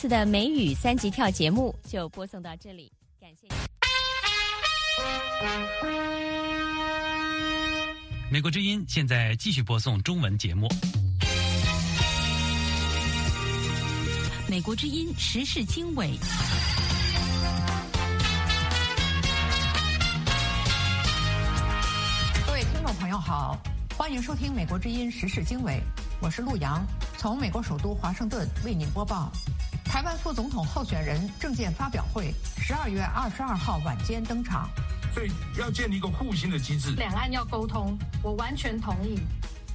次的美语三级跳节目就播送到这里，感谢。美国之音现在继续播送中文节目。美国之音时事经纬。各位听众朋友好，欢迎收听美国之音时事经纬，我是陆阳，从美国首都华盛顿为您播报。台湾副总统候选人证件发表会，十二月二十二号晚间登场。所以要建立一个互信的机制，两岸要沟通，我完全同意。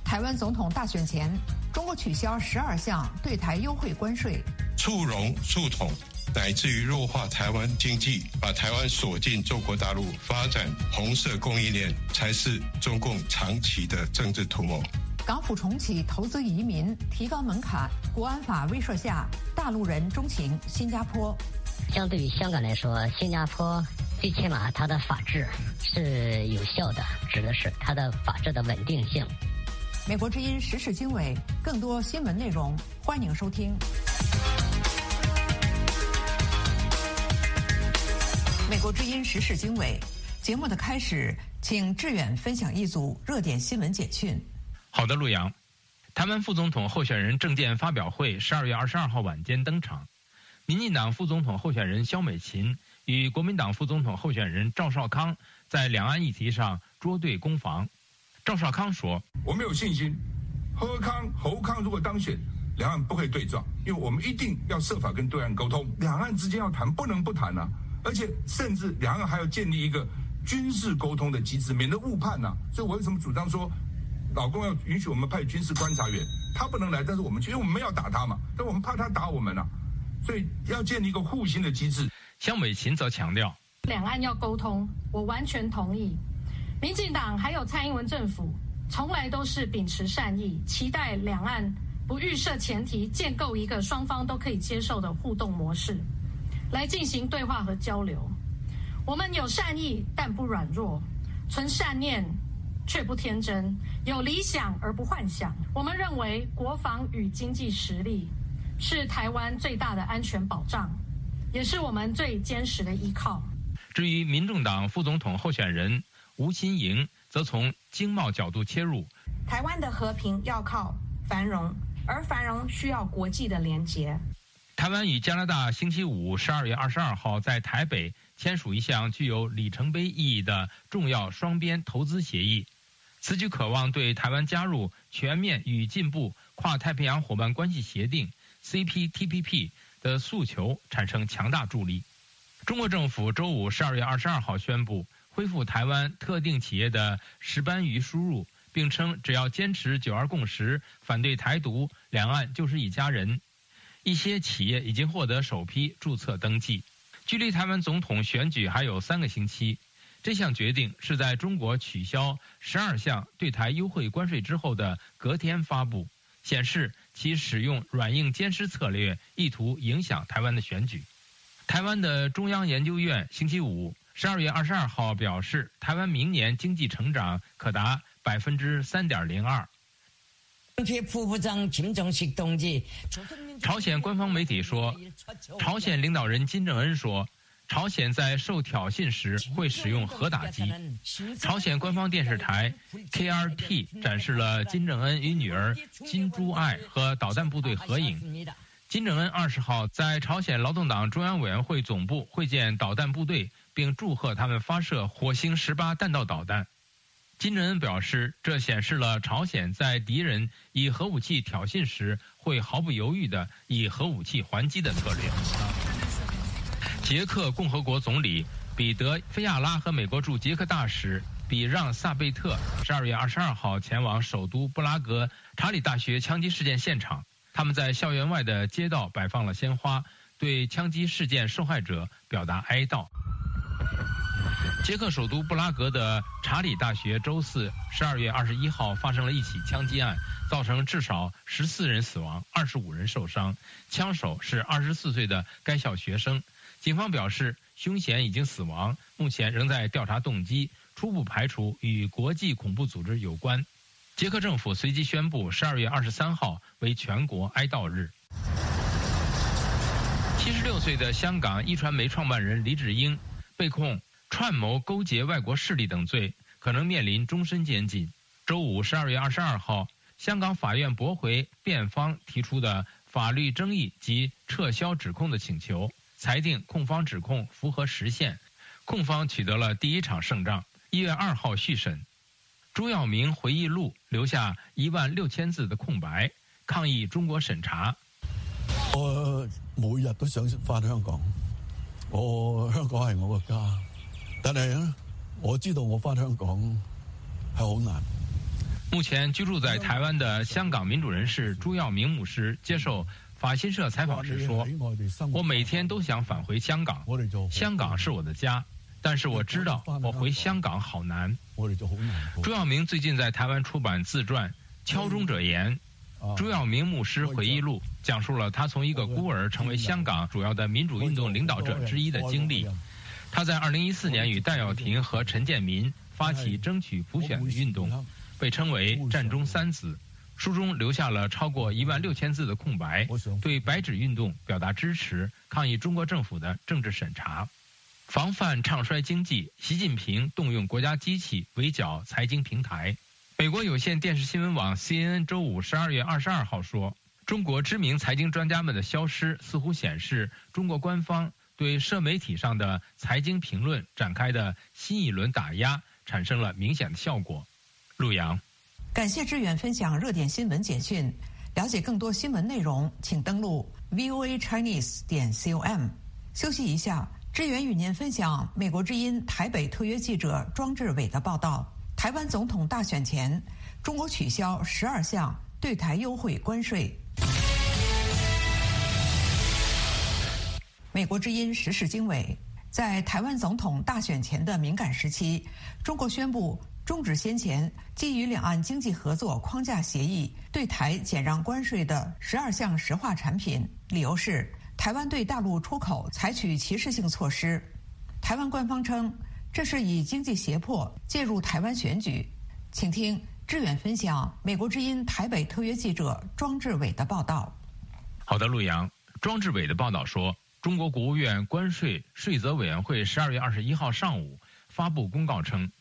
台湾总统大选前，中国取消十二项对台优惠关税。促融促统，乃至于弱化台湾经济，把台湾锁进中国大陆，发展红色供应链，才是中共长期的政治图谋。港府重启投资移民，提高门槛，国安法威慑下，大陆人钟情新加坡。相对于香港来说，新加坡最起码它的法治是有效的，指的是它的法治的稳定性。美国之音时事经纬，更多新闻内容，欢迎收听。美国之音时事经纬节目的开始，请志远分享一组热点新闻简讯。好的，陆阳。台湾副总统候选人证件发表会十二月二十二号晚间登场，民进党副总统候选人萧美琴与国民党副总统候选人赵少康在两岸议题上捉对攻防。赵少康说：“我们有信心，何康、侯康如果当选，两岸不会对撞，因为我们一定要设法跟对岸沟通，两岸之间要谈，不能不谈啊。”而且，甚至两岸还要建立一个军事沟通的机制，免得误判呐。所以我为什么主张说，老公要允许我们派军事观察员，他不能来，但是我们去，因为我们要打他嘛，但我们怕他打我们啊，所以要建立一个互信的机制。江美琴则强调，两岸要沟通，我完全同意。民进党还有蔡英文政府，从来都是秉持善意，期待两岸不预设前提，建构一个双方都可以接受的互动模式。来进行对话和交流。我们有善意，但不软弱；存善念，却不天真；有理想而不幻想。我们认为，国防与经济实力是台湾最大的安全保障，也是我们最坚实的依靠。至于民众党副总统候选人吴新盈，则从经贸角度切入：台湾的和平要靠繁荣，而繁荣需要国际的连结。台湾与加拿大星期五十二月二十二号在台北签署一项具有里程碑意义的重要双边投资协议，此举渴望对台湾加入全面与进步跨太平洋伙伴关系协定 （CPTPP） 的诉求产生强大助力。中国政府周五十二月二十二号宣布恢复台湾特定企业的石斑鱼输入，并称只要坚持“九二共识”，反对台独，两岸就是一家人。一些企业已经获得首批注册登记。距离台湾总统选举还有三个星期，这项决定是在中国取消十二项对台优惠关税之后的隔天发布，显示其使用软硬兼施策略，意图影响台湾的选举。台湾的中央研究院星期五十二月二十二号表示，台湾明年经济成长可达百分之三点零二。朝鲜官方媒体说，朝鲜领导人金正恩说，朝鲜在受挑衅时会使用核打击。朝鲜官方电视台 KRT 展示了金正恩与女儿金珠爱和导弹部队合影。金正恩二十号在朝鲜劳动党中央委员会总部会见导弹部队，并祝贺他们发射火星十八弹道导弹。金正恩表示，这显示了朝鲜在敌人以核武器挑衅时，会毫不犹豫地以核武器还击的策略。捷克共和国总理彼得·菲亚拉和美国驻捷克大使比让·萨贝特十二月二十二号前往首都布拉格查理大学枪击事件现场，他们在校园外的街道摆放了鲜花，对枪击事件受害者表达哀悼。捷克首都布拉格的查理大学周四十二月二十一号发生了一起枪击案，造成至少十四人死亡，二十五人受伤。枪手是二十四岁的该校学生。警方表示，凶嫌已经死亡，目前仍在调查动机，初步排除与国际恐怖组织有关。捷克政府随即宣布十二月二十三号为全国哀悼日。七十六岁的香港一传媒创办人李芷英被控串谋勾结外国势力等罪，可能面临终身监禁。周五十二月二十二号，香港法院驳回辩方提出的法律争议及撤销指控的请求，裁定控方指控符合实现，控方取得了第一场胜仗。一月二号续审，朱耀明回忆录留下一万六千字的空白，抗议中国审查。我每日都想翻香港，我香港系我個家，但系咧，我知道我翻香港系好难。目前居住在台湾的香港民主人士朱耀明牧师接受法新社采访时说：“我每天都想返回香港，香港是我的家，但是我知道我回香港好难。”朱耀明最近在台湾出版自传《敲钟者言》。朱耀明牧师回忆录讲述了他从一个孤儿成为香港主要的民主运动领导者之一的经历。他在2014年与戴耀廷和陈建民发起争取普选的运动，被称为“战中三子”。书中留下了超过一万六千字的空白，对白纸运动表达支持，抗议中国政府的政治审查，防范唱衰经济。习近平动用国家机器围剿财经平台。美国有线电视新闻网 CNN 周五十二月二十二号说，中国知名财经专家们的消失，似乎显示中国官方对社媒体上的财经评论展开的新一轮打压产生了明显的效果。陆阳，感谢志远分享热点新闻简讯。了解更多新闻内容，请登录 voa chinese 点 com。休息一下，志远与您分享美国之音台北特约记者庄志伟的报道。台湾总统大选前，中国取消十二项对台优惠关税。美国之音时事经纬，在台湾总统大选前的敏感时期，中国宣布终止先前基于两岸经济合作框架协议对台减让关税的十二项石化产品，理由是台湾对大陆出口采取歧视性措施。台湾官方称。这是以经济胁迫介入台湾选举，请听志远分享美国之音台北特约记者庄志伟的报道。好的，陆阳，庄志伟的报道说，中国国务院关税税则委员会十二月二十一号上午发布公告称，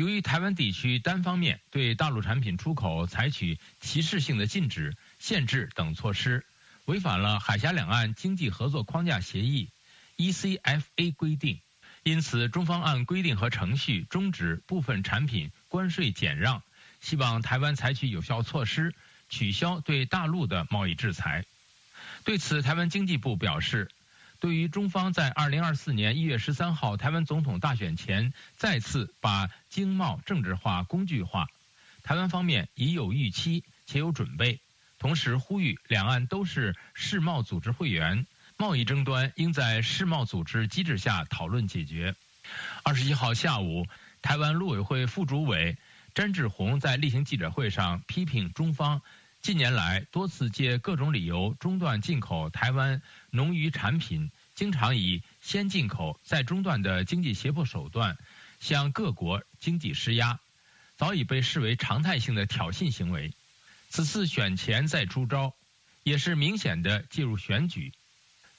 由于台湾地区单方面对大陆产品出口采取歧视性的禁止、限制等措施，违反了海峡两岸经济合作框架协议 （ECFA） 规定。因此，中方按规定和程序终止部分产品关税减让，希望台湾采取有效措施，取消对大陆的贸易制裁。对此，台湾经济部表示，对于中方在二零二四年一月十三号台湾总统大选前再次把经贸政治化、工具化，台湾方面已有预期且有准备，同时呼吁两岸都是世贸组织会员。贸易争端应在世贸组织机制下讨论解决。二十一号下午，台湾陆委会副主委詹志宏在例行记者会上批评中方近年来多次借各种理由中断进口台湾农渔产品，经常以先进口再中断的经济胁迫手段向各国经济施压，早已被视为常态性的挑衅行为。此次选前再出招，也是明显的介入选举。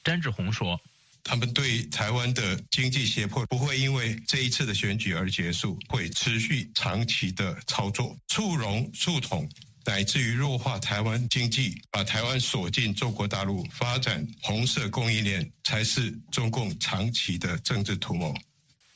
詹志宏说：“他们对台湾的经济胁迫不会因为这一次的选举而结束，会持续长期的操作，促融促统，乃至于弱化台湾经济，把台湾锁进中国大陆，发展红色供应链，才是中共长期的政治图谋。”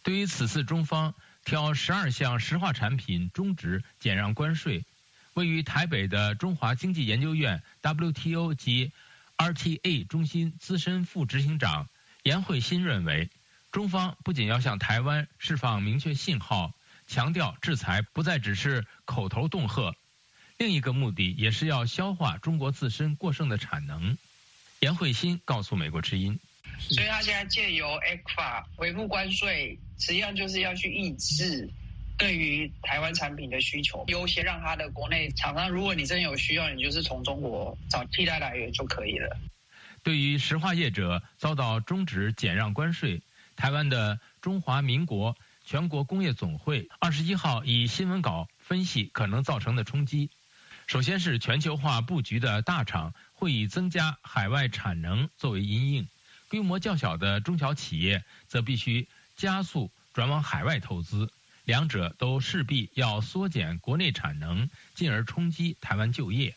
对于此次中方挑十二项石化产品终止减让关税，位于台北的中华经济研究院 WTO 及。RTA 中心资深副执行长严慧欣认为，中方不仅要向台湾释放明确信号，强调制裁不再只是口头恫吓，另一个目的也是要消化中国自身过剩的产能。严慧欣告诉美国之音，所以他现在借由 ECFA 恢复关税，实际上就是要去抑制。对于台湾产品的需求，优先让他的国内厂商，如果你真有需要，你就是从中国找替代来源就可以了。对于石化业者遭到终止减让关税，台湾的中华民国全国工业总会二十一号以新闻稿分析可能造成的冲击。首先是全球化布局的大厂会以增加海外产能作为因应，规模较小的中小企业则必须加速转往海外投资，两者都势必要缩减国内产能，进而冲击台湾就业。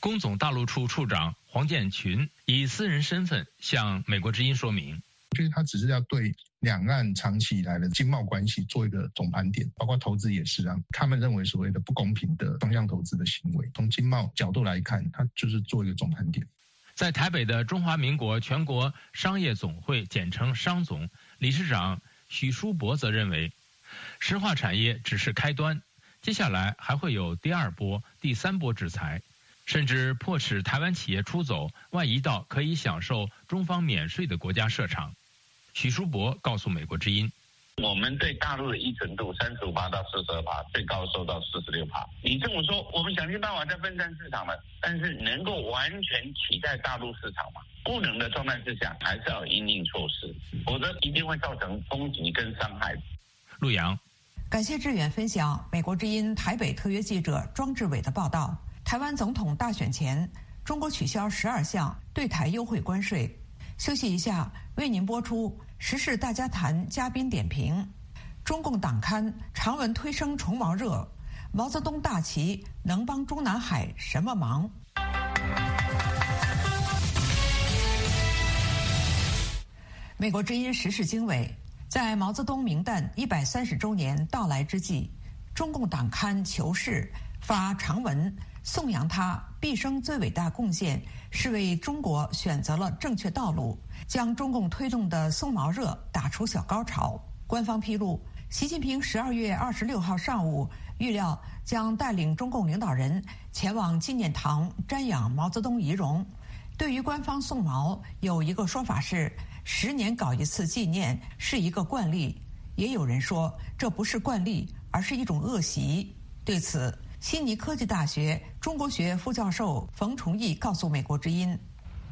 工总大陆处处长黄建群以私人身份向美国之音说明：“就是他只是要对两岸长期以来的经贸关系做一个总盘点，包括投资也是啊。他们认为所谓的不公平的双向投资的行为，从经贸角度来看，他就是做一个总盘点。”在台北的中华民国全国商业总会（简称商总）理事长许书博则认为，石化产业只是开端，接下来还会有第二波、第三波制裁，甚至迫使台湾企业出走，外移到可以享受中方免税的国家设厂。许书博告诉美国之音。我们对大陆的依存度三十五趴到四十二趴，最高收到四十六趴。你这么说，我们想尽办法在分散市场了，但是能够完全取代大陆市场吗？不能的状态之下，还是要应应措施，否则一定会造成冲击跟伤害。陆阳，感谢志远分享美国之音台北特约记者庄志伟的报道。台湾总统大选前，中国取消十二项对台优惠关税。休息一下，为您播出。时事大家谈，嘉宾点评：中共党刊长文推升重毛热，毛泽东大旗能帮中南海什么忙？美国之音时事经纬，在毛泽东明诞一百三十周年到来之际，中共党刊《求是》发长文颂扬他毕生最伟大贡献，是为中国选择了正确道路。将中共推动的松毛热打出小高潮。官方披露，习近平十二月二十六号上午预料将带领中共领导人前往纪念堂瞻仰毛泽东遗容。对于官方送毛，有一个说法是十年搞一次纪念是一个惯例，也有人说这不是惯例，而是一种恶习。对此，悉尼科技大学中国学副教授冯崇义告诉美国之音。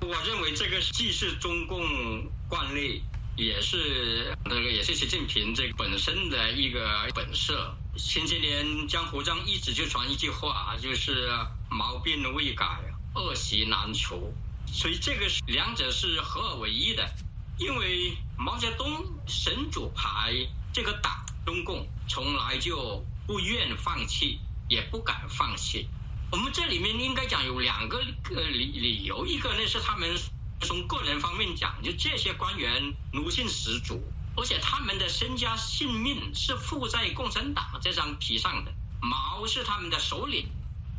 我认为这个既是中共惯例，也是那个也是习近平这个本身的一个本色。前些年江湖上一直就传一句话，就是毛病未改，恶习难除。所以这个是两者是合二为一的。因为毛泽东神主牌这个党，中共从来就不愿放弃，也不敢放弃。我们这里面应该讲有两个呃理理由，一个呢是他们从个人方面讲，就这些官员奴性十足，而且他们的身家性命是附在共产党这张皮上的。毛是他们的首领，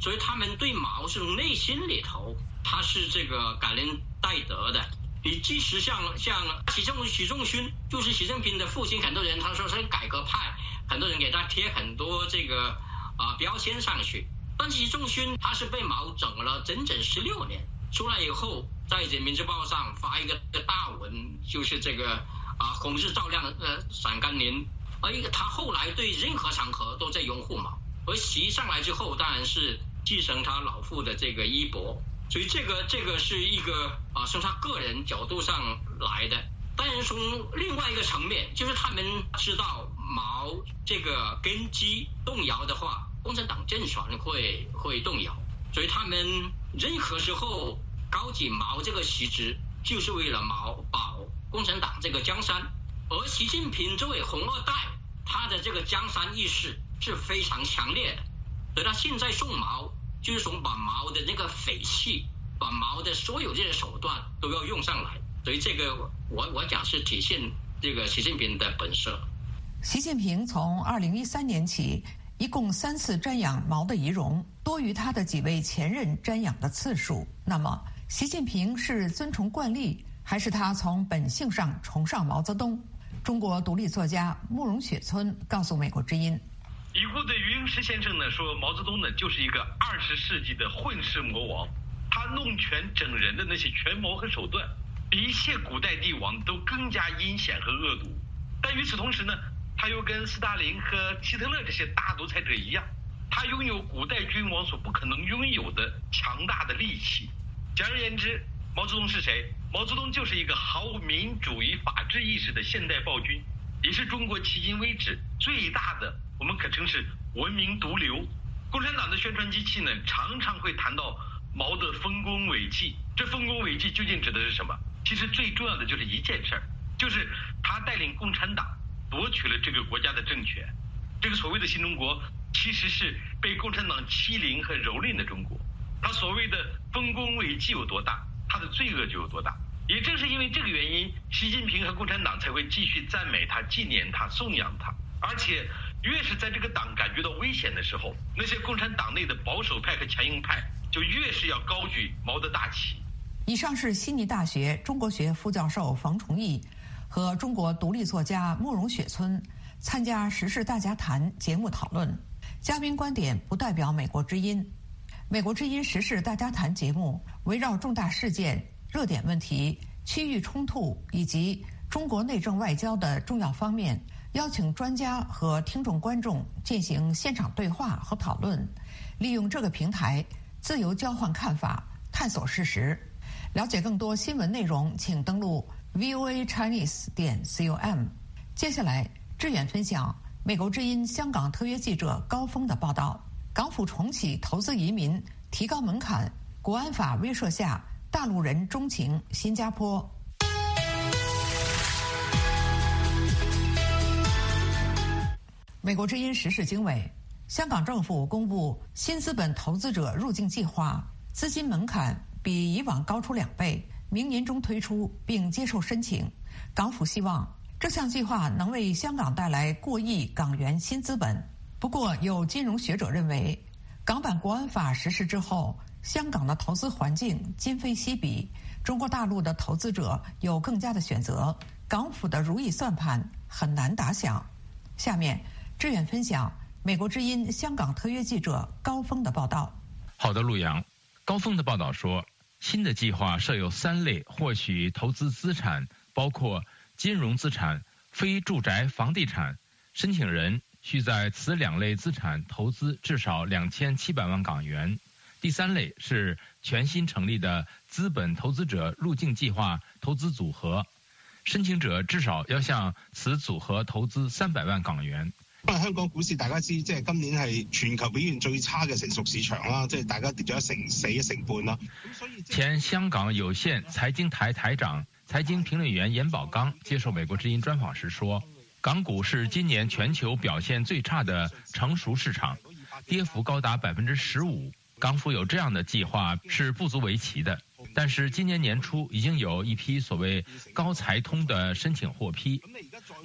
所以他们对毛是从内心里头他是这个感恩戴德的。你即使像像习仲习仲勋，就是习近平的父亲，很多人他说是改革派，很多人给他贴很多这个啊标签上去。但习仲勋他是被毛整了整整十六年，出来以后在人民日报上发一个大文，就是这个啊红日照亮呃陕甘宁，而一个他后来对任何场合都在拥护毛，而习上来之后当然是继承他老父的这个衣钵，所以这个这个是一个啊从他个人角度上来的，当然从另外一个层面，就是他们知道毛这个根基动摇的话。共产党政权会会动摇，所以他们任何时候高举毛这个旗帜，就是为了毛保共产党这个江山。而习近平作为红二代，他的这个江山意识是非常强烈的，所以他现在送毛，就是从把毛的那个匪气，把毛的所有这些手段都要用上来。所以这个我我讲是体现这个习近平的本色。习近平从二零一三年起。一共三次瞻仰毛的遗容，多于他的几位前任瞻仰的次数。那么，习近平是遵从惯例，还是他从本性上崇尚毛泽东？中国独立作家慕容雪村告诉美国之音：“已故的余英时先生呢说，毛泽东呢就是一个二十世纪的混世魔王，他弄权整人的那些权谋和手段，比一切古代帝王都更加阴险和恶毒。但与此同时呢？”他又跟斯大林和希特勒这些大独裁者一样，他拥有古代君王所不可能拥有的强大的力气。简而言之，毛泽东是谁？毛泽东就是一个毫无民主与法治意识的现代暴君，也是中国迄今为止最大的，我们可称是文明毒瘤。共产党的宣传机器呢，常常会谈到毛的丰功伟绩。这丰功伟绩究竟指的是什么？其实最重要的就是一件事儿，就是他带领共产党夺取了这个国家的政权。这个所谓的新中国，其实是被共产党欺凌和蹂躏的中国。他所谓的丰功伟绩有多大，他的罪恶就有多大。也正是因为这个原因，习近平和共产党才会继续赞美他、纪念他、颂扬他。而且，越是在这个党感觉到危险的时候，那些共产党内的保守派和强硬派就越是要高举毛的大旗。以上是悉尼大学中国学副教授冯崇义和中国独立作家慕容雪村参加《时事大家谈》节目讨论，嘉宾观点不代表美国之音。美国之音《时事大家谈》节目围绕重大事件、热点问题、区域冲突以及中国内政外交的重要方面。邀请专家和听众观众进行现场对话和讨论，利用这个平台自由交换看法、探索事实。了解更多新闻内容，请登录 voa chinese 点 com。接下来，志远分享美国之音香港特约记者高峰的报道：港府重启投资移民，提高门槛，国安法威慑下，大陆人钟情新加坡。美国之音时事经纬：香港政府公布新资本投资者入境计划，资金门槛比以往高出两倍，明年中推出并接受申请。港府希望这项计划能为香港带来过亿港元新资本。不过，有金融学者认为，港版国安法实施之后，香港的投资环境今非昔比，中国大陆的投资者有更加的选择，港府的如意算盘很难打响。下面。志远分享美国之音香港特约记者高峰的报道。好的，陆阳，高峰的报道说，新的计划设有三类获取投资资产，包括金融资产、非住宅房地产。申请人需在此两类资产投资至少两千七百万港元。第三类是全新成立的资本投资者入境计划投资组合，申请者至少要向此组合投资三百万港元。香港股市大家知，即係今年係全球表現最差嘅成熟市場啦，即係大家跌咗一成四、一成半啦。前香港有線財經台台長、財經評論員嚴寶剛接受美國之音專訪時說，港股是今年全球表現最差的成熟市場，跌幅高達百分之十五。港府有這樣的計劃是不足為奇的，但是今年年初已經有一批所謂高才通的申請獲批，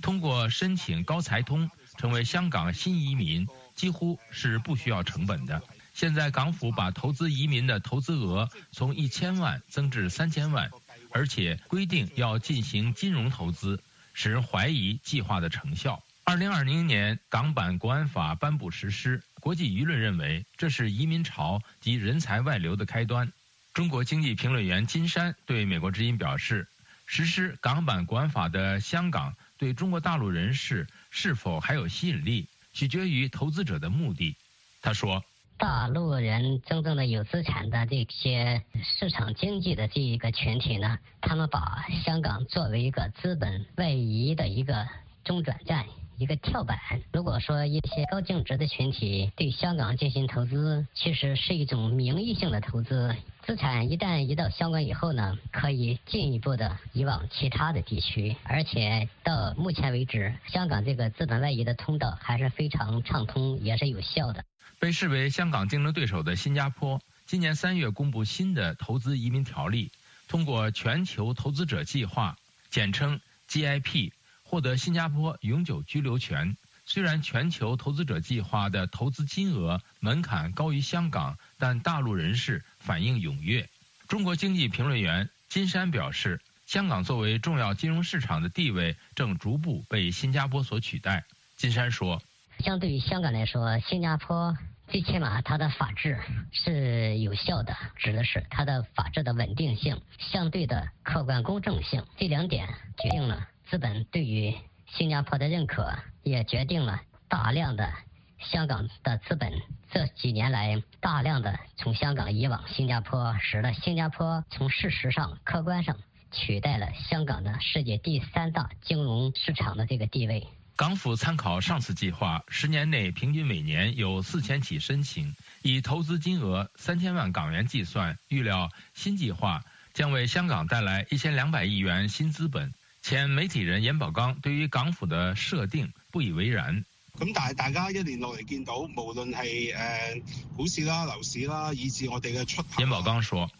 通过申请高才通。成为香港新移民几乎是不需要成本的。现在港府把投资移民的投资额从一千万增至三千万，而且规定要进行金融投资，使人怀疑计划的成效。二零二零年港版国安法颁布实施，国际舆论认为这是移民潮及人才外流的开端。中国经济评论员金山对美国之音表示，实施港版国安法的香港对中国大陆人士。是否还有吸引力，取决于投资者的目的。他说：大陆人真正的有资产的这些市场经济的这一个群体呢，他们把香港作为一个资本外移的一个中转站，一个跳板。如果说一些高净值的群体对香港进行投资，其实是一种名义性的投资。资产一旦移到香港以后呢，可以进一步的移往其他的地区，而且到目前为止，香港这个资本外移的通道还是非常畅通，也是有效的。被视为香港竞争对手的新加坡，今年三月公布新的投资移民条例，通过全球投资者计划（简称 GIP，获得新加坡永久居留权。虽然全球投资者计划的投资金额门槛高于香港，但大陆人士反应踊跃。中国经济评论员金山表示，香港作为重要金融市场的地位正逐步被新加坡所取代。金山说：“相对于香港来说，新加坡最起码它的法治是有效的，指的是它的法治的稳定性、相对的客观公正性，这两点决定了资本对于新加坡的认可。”也决定了大量的香港的资本这几年来大量的从香港移往新加坡，使得新加坡从事实上、客观上取代了香港的世界第三大金融市场的这个地位。港府参考上次计划，十年内平均每年有四千起申请，以投资金额三千万港元计算，预料新计划将为香港带来一千两百亿元新资本。前媒體人嚴寶剛對於港府的設定不以為然。咁但係大家一年落嚟見到，無論係誒股市啦、樓市啦，以至我哋嘅出口。嚴寶剛說：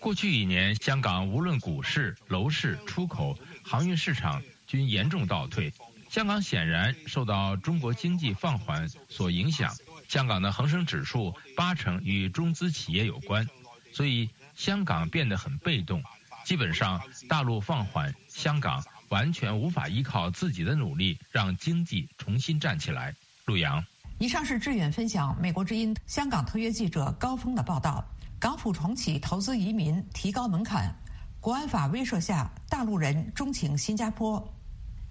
過去一年，香港無論股市、樓市、出口、航運市場均嚴重倒退。香港顯然受到中國經濟放緩所影響。香港的恒生指數八成與中資企業有關，所以香港變得很被動。基本上，大陸放緩，香港完全无法依靠自己的努力让经济重新站起来。陆阳，以上是志远分享美国之音香港特约记者高峰的报道。港府重启投资移民，提高门槛，国安法威慑下，大陆人钟情新加坡。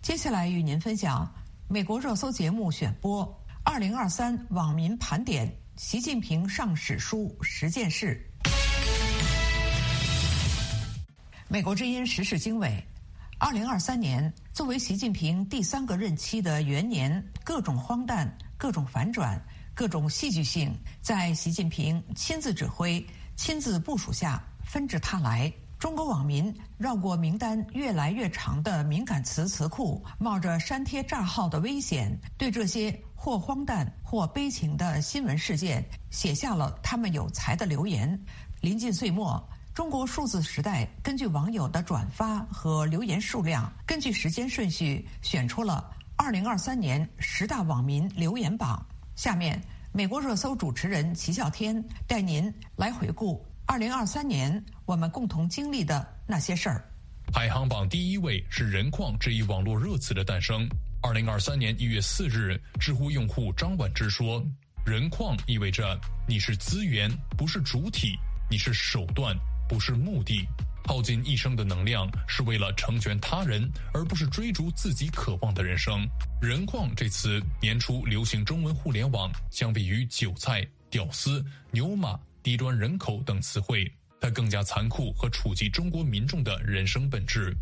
接下来与您分享美国热搜节目选播二零二三网民盘点习近平上史书十件事。美国之音时事经纬：二零二三年作为习近平第三个任期的元年，各种荒诞、各种反转、各种戏剧性，在习近平亲自指挥、亲自部署下纷至沓来。中国网民绕过名单越来越长的敏感词词库，冒着删帖账号的危险，对这些或荒诞或悲情的新闻事件写下了他们有才的留言。临近岁末。中国数字时代根据网友的转发和留言数量，根据时间顺序选出了二零二三年十大网民留言榜。下面，美国热搜主持人齐笑天带您来回顾二零二三年我们共同经历的那些事儿。排行榜第一位是“人矿”这一网络热词的诞生。二零二三年一月四日，知乎用户张婉之说：“人矿意味着你是资源，不是主体，你是手段。”不是目的，耗尽一生的能量是为了成全他人，而不是追逐自己渴望的人生。人礦這詞年初流行中文互联网，相比于韭菜、屌丝、牛马、低端人口等词汇，它更加残酷和触及中国民众的人生本质。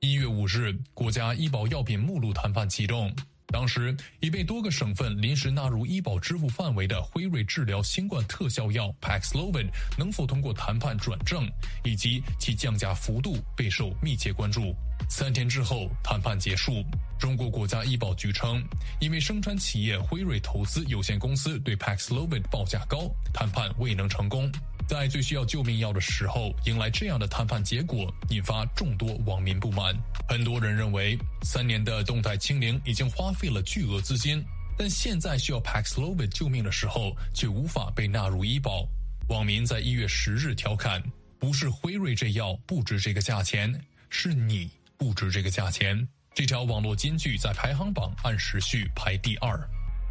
一月五日，国家医保药品目录谈判启动。当时已被多个省份临时纳入医保支付范围的辉瑞治疗新冠特效药 Paxlovid 能否通过谈判转正，以及其降价幅度备受密切关注。三天之后，谈判结束。中国国家医保局称，因为生产企业辉瑞投资有限公司对 Paxlovid 报价高，谈判未能成功。在最需要救命药的时候，迎来这样的谈判结果，引发众多网民不满。很多人认为，三年的动态清零已经花费了巨额资金，但现在需要 Paxlovid 救命的时候，却无法被纳入医保。网民在一月十日调侃：“不是辉瑞这药不值这个价钱，是你不值这个价钱。”这条网络金句在排行榜按时序排第二。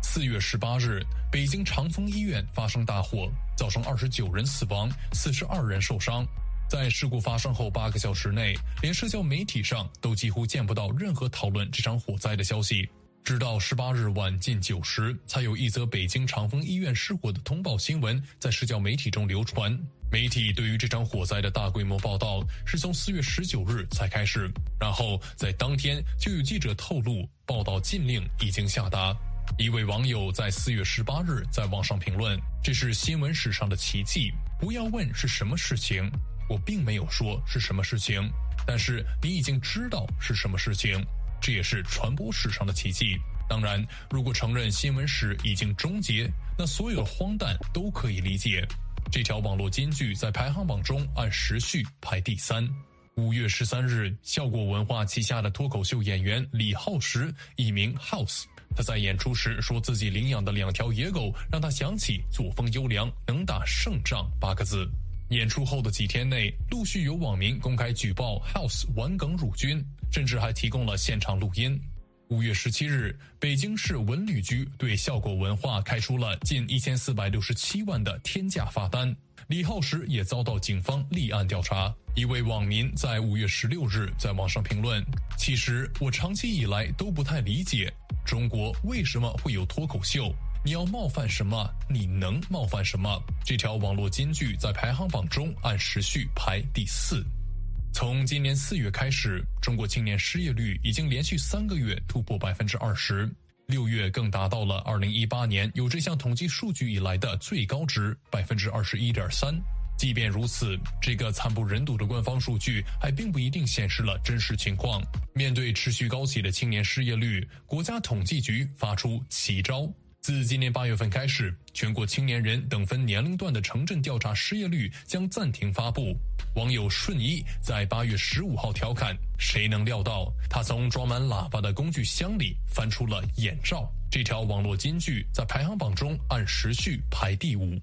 四月十八日，北京长峰医院发生大火，造成二十九人死亡，四十二人受伤。在事故发生后八个小时内，连社交媒体上都几乎见不到任何讨论这场火灾的消息。直到十八日晚近九时，才有一则北京长峰医院失火的通报新闻在社交媒体中流传。媒体对于这场火灾的大规模报道是从四月十九日才开始，然后在当天就有记者透露，报道禁令已经下达。一位网友在四月十八日在网上评论：“这是新闻史上的奇迹。不要问是什么事情，我并没有说是什么事情，但是你已经知道是什么事情，这也是传播史上的奇迹。当然，如果承认新闻史已经终结，那所有的荒诞都可以理解。”这条网络金句在排行榜中按时序排第三。五月十三日，笑果文化旗下的脱口秀演员李浩石，艺名 House。他在演出时说自己领养的两条野狗让他想起“作风优良，能打胜仗”八个字。演出后的几天内，陆续有网民公开举报 House 玩梗辱军，甚至还提供了现场录音。五月十七日，北京市文旅局对笑果文化开出了近一千四百六十七万的天价罚单，李浩石也遭到警方立案调查。一位网民在五月十六日在网上评论：“其实我长期以来都不太理解。”中国为什么会有脱口秀？你要冒犯什么？你能冒犯什么？”这条网络金句在排行榜中按时序排第四。从今年四月开始，中国青年失业率已经连续三个月突破百分之二十，六月更达到了二零一八年有这项统计数据以来的最高值百分之二十一点三。即便如此，这个惨不忍睹的官方数据还并不一定显示了真实情况。面对持续高企的青年失业率，国家统计局发出奇招。自今年八月份开始，全国青年人等分年龄段的城镇调查失业率将暂停发布。网友顺义在八月十五号调侃：“谁能料到，他从装满喇叭的工具箱里翻出了眼罩？”这条网络金句在排行榜中按时序排第五。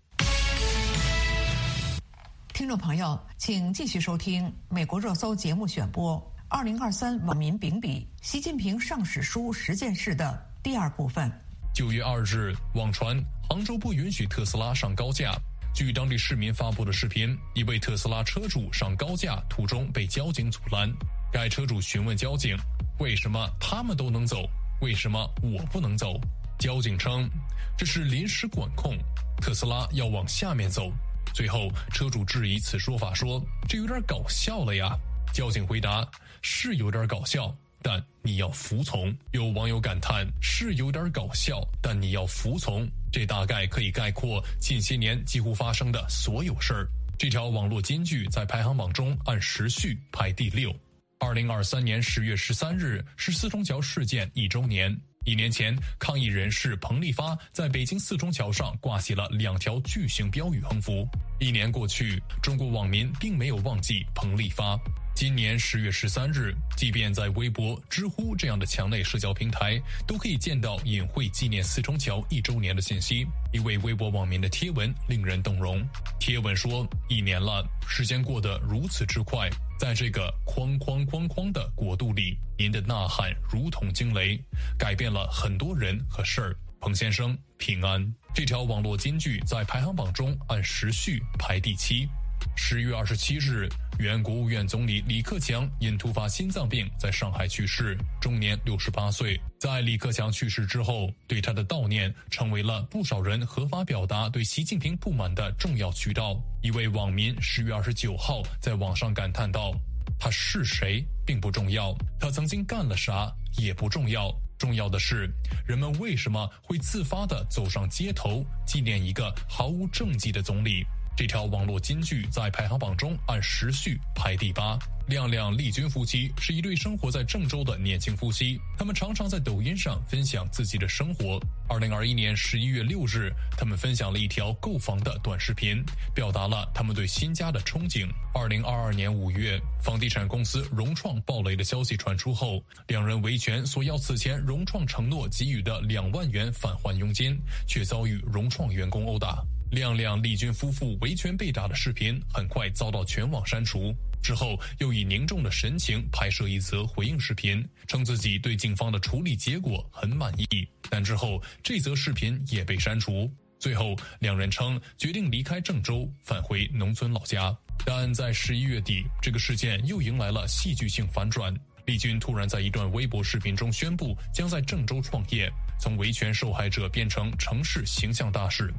听众朋友，请继续收听美国热搜节目选播《二零二三网民评比：习近平上史书十件事》的第二部分。九月二日，网传杭州不允许特斯拉上高架。据当地市民发布的视频，一位特斯拉车主上高架途中被交警阻拦。该车主询问交警：“为什么他们都能走，为什么我不能走？”交警称：“这是临时管控，特斯拉要往下面走。”最后，车主质疑此说法，说：“这有点搞笑了呀。”交警回答：“是有点搞笑。”但你要服从。有网友感叹：“是有点搞笑，但你要服从。”这大概可以概括近些年几乎发生的所有事儿。这条网络金句在排行榜中按时序排第六。二零二三年十月十三日是四中桥事件一周年。一年前，抗议人士彭立发在北京四中桥上挂起了两条巨型标语横幅。一年过去，中国网民并没有忘记彭立发。今年十月十三日，即便在微博、知乎这样的墙内社交平台，都可以见到隐晦纪念四中桥一周年的信息。一位微博网民的贴文令人动容。贴文说：“一年了，时间过得如此之快，在这个哐哐哐哐的国度里，您的呐喊如同惊雷，改变了很多人和事儿。”彭先生平安。这条网络金句在排行榜中按时序排第七。十月二十七日，原国务院总理李克强因突发心脏病在上海去世，终年六十八岁。在李克强去世之后，对他的悼念成为了不少人合法表达对习近平不满的重要渠道。一位网民十月二十九号在网上感叹道：“他是谁并不重要，他曾经干了啥也不重要，重要的是人们为什么会自发地走上街头纪念一个毫无政绩的总理。”这条网络金句在排行榜中按时序排第八。亮亮、丽君夫妻是一对生活在郑州的年轻夫妻，他们常常在抖音上分享自己的生活。二零二一年十一月六日，他们分享了一条购房的短视频，表达了他们对新家的憧憬。二零二二年五月，房地产公司融创暴雷的消息传出后，两人维权索要此前融创承诺给予的两万元返还佣金，却遭遇融创员工殴打。亮亮、丽君夫妇维权被打的视频很快遭到全网删除，之后又以凝重的神情拍摄一则回应视频，称自己对警方的处理结果很满意。但之后这则视频也被删除。最后两人称决定离开郑州，返回农村老家。但在十一月底，这个事件又迎来了戏剧性反转。丽君突然在一段微博视频中宣布将在郑州创业，从维权受害者变成城市形象大使。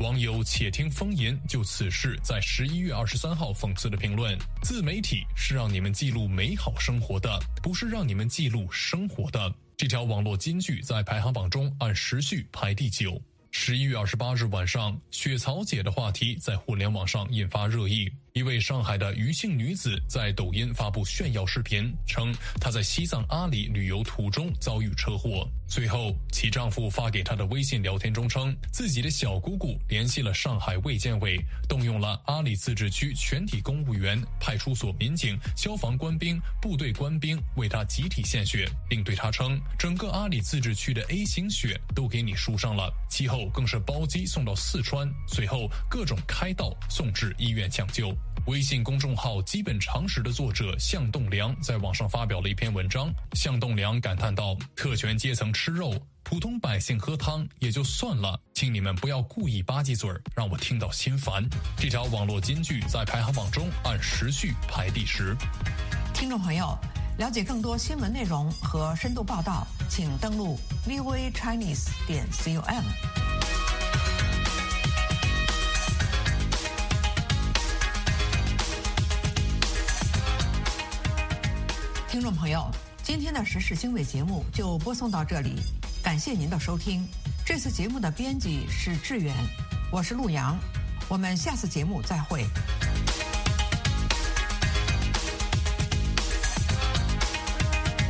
网友且听风吟就此事在十一月二十三号讽刺的评论：自媒体是让你们记录美好生活的，不是让你们记录生活的。这条网络金句在排行榜中按时序排第九。十一月二十八日晚上，雪草姐的话题在互联网上引发热议。一位上海的余姓女子在抖音发布炫耀视频，称她在西藏阿里旅游途中遭遇车祸。随后，其丈夫发给她的微信聊天中称，自己的小姑姑联系了上海卫健委，动用了阿里自治区全体公务员、派出所民警、消防官兵、部队官兵为她集体献血，并对她称，整个阿里自治区的 A 型血都给你输上了。其后更是包机送到四川，随后各种开道送至医院抢救。微信公众号“基本常识”的作者向栋梁在网上发表了一篇文章。向栋梁感叹道：“特权阶层吃肉，普通百姓喝汤也就算了，请你们不要故意吧唧嘴儿，让我听到心烦。”这条网络金句在排行榜中按时序排第十。听众朋友，了解更多新闻内容和深度报道，请登录 vva Chinese 点 com。听众朋友，今天的时事经纬节目就播送到这里，感谢您的收听。这次节目的编辑是志远，我是陆阳，我们下次节目再会。